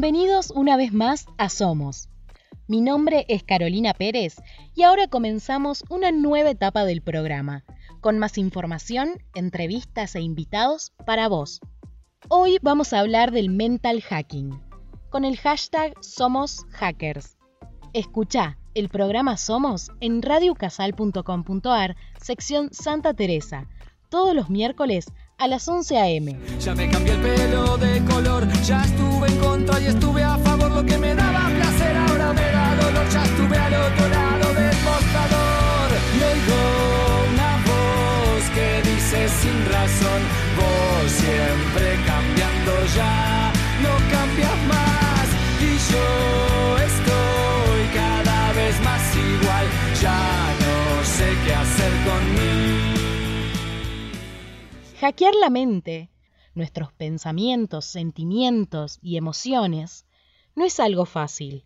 Bienvenidos una vez más a Somos. Mi nombre es Carolina Pérez y ahora comenzamos una nueva etapa del programa, con más información, entrevistas e invitados para vos. Hoy vamos a hablar del mental hacking, con el hashtag Somos Hackers. Escucha el programa Somos en radiocasal.com.ar, sección Santa Teresa, todos los miércoles a las 11 a.m. Ya me cambié el pelo de color, ya estuve en contra y estuve a favor. Lo que me daba placer ahora me da dolor. Ya estuve al otro lado del mostrador y oigo una voz que dice sin razón: Vos siempre cambiando ya, Hackear la mente, nuestros pensamientos, sentimientos y emociones, no es algo fácil.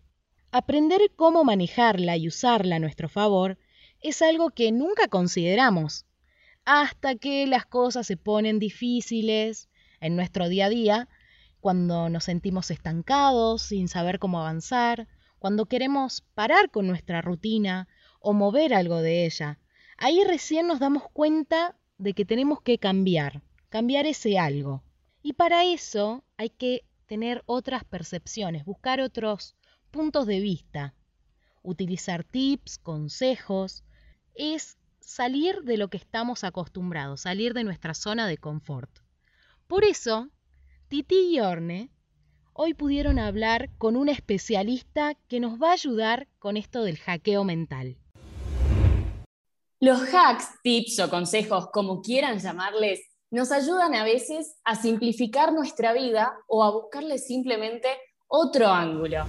Aprender cómo manejarla y usarla a nuestro favor es algo que nunca consideramos, hasta que las cosas se ponen difíciles en nuestro día a día, cuando nos sentimos estancados, sin saber cómo avanzar, cuando queremos parar con nuestra rutina o mover algo de ella. Ahí recién nos damos cuenta de que tenemos que cambiar, cambiar ese algo. Y para eso hay que tener otras percepciones, buscar otros puntos de vista, utilizar tips, consejos, es salir de lo que estamos acostumbrados, salir de nuestra zona de confort. Por eso, Titi y Orne hoy pudieron hablar con un especialista que nos va a ayudar con esto del hackeo mental. Los hacks, tips o consejos, como quieran llamarles, nos ayudan a veces a simplificar nuestra vida o a buscarle simplemente otro ángulo.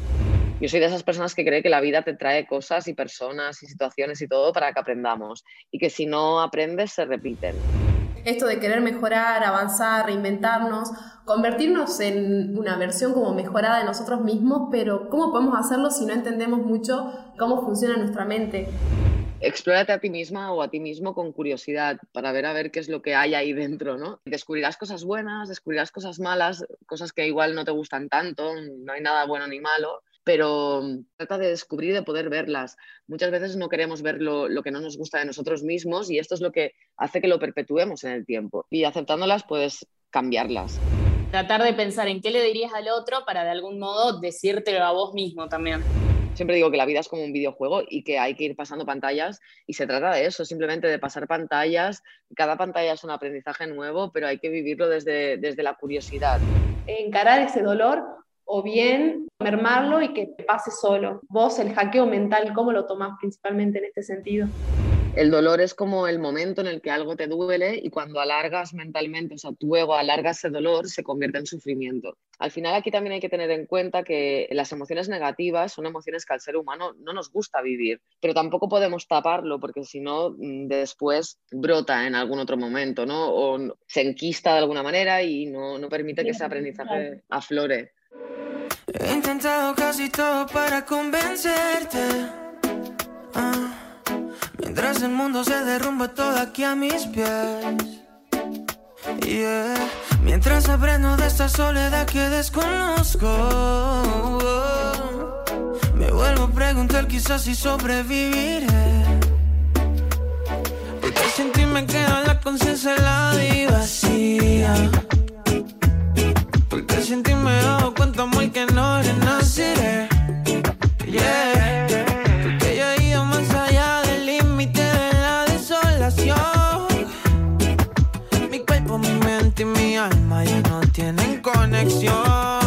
Yo soy de esas personas que cree que la vida te trae cosas y personas y situaciones y todo para que aprendamos y que si no aprendes se repiten. Esto de querer mejorar, avanzar, reinventarnos, convertirnos en una versión como mejorada de nosotros mismos, pero ¿cómo podemos hacerlo si no entendemos mucho cómo funciona nuestra mente? Explórate a ti misma o a ti mismo con curiosidad para ver a ver qué es lo que hay ahí dentro, ¿no? Descubrirás cosas buenas, descubrirás cosas malas, cosas que igual no te gustan tanto, no hay nada bueno ni malo, pero trata de descubrir y de poder verlas. Muchas veces no queremos ver lo, lo, que no nos gusta de nosotros mismos y esto es lo que hace que lo perpetuemos en el tiempo. Y aceptándolas puedes cambiarlas. Tratar de pensar en qué le dirías al otro para de algún modo decírtelo a vos mismo también. Siempre digo que la vida es como un videojuego y que hay que ir pasando pantallas y se trata de eso, simplemente de pasar pantallas. Cada pantalla es un aprendizaje nuevo, pero hay que vivirlo desde, desde la curiosidad. Encarar ese dolor o bien mermarlo y que pase solo. Vos, el hackeo mental, ¿cómo lo tomás principalmente en este sentido? El dolor es como el momento en el que algo te duele y cuando alargas mentalmente, o sea, tu ego alarga ese dolor, se convierte en sufrimiento. Al final aquí también hay que tener en cuenta que las emociones negativas son emociones que al ser humano no nos gusta vivir, pero tampoco podemos taparlo porque si no, mm, después brota en algún otro momento, ¿no? O se enquista de alguna manera y no, no permite que ese aprendizaje aflore. Intentado casi todo para convencerte. Ah, mientras el mundo se derrumba todo aquí a mis pies. Yeah. Mientras aprendo de esta soledad que desconozco. Me vuelvo a preguntar quizás si sobreviviré. Porque sin ti me queda la conciencia y mi alma y no tienen conexión.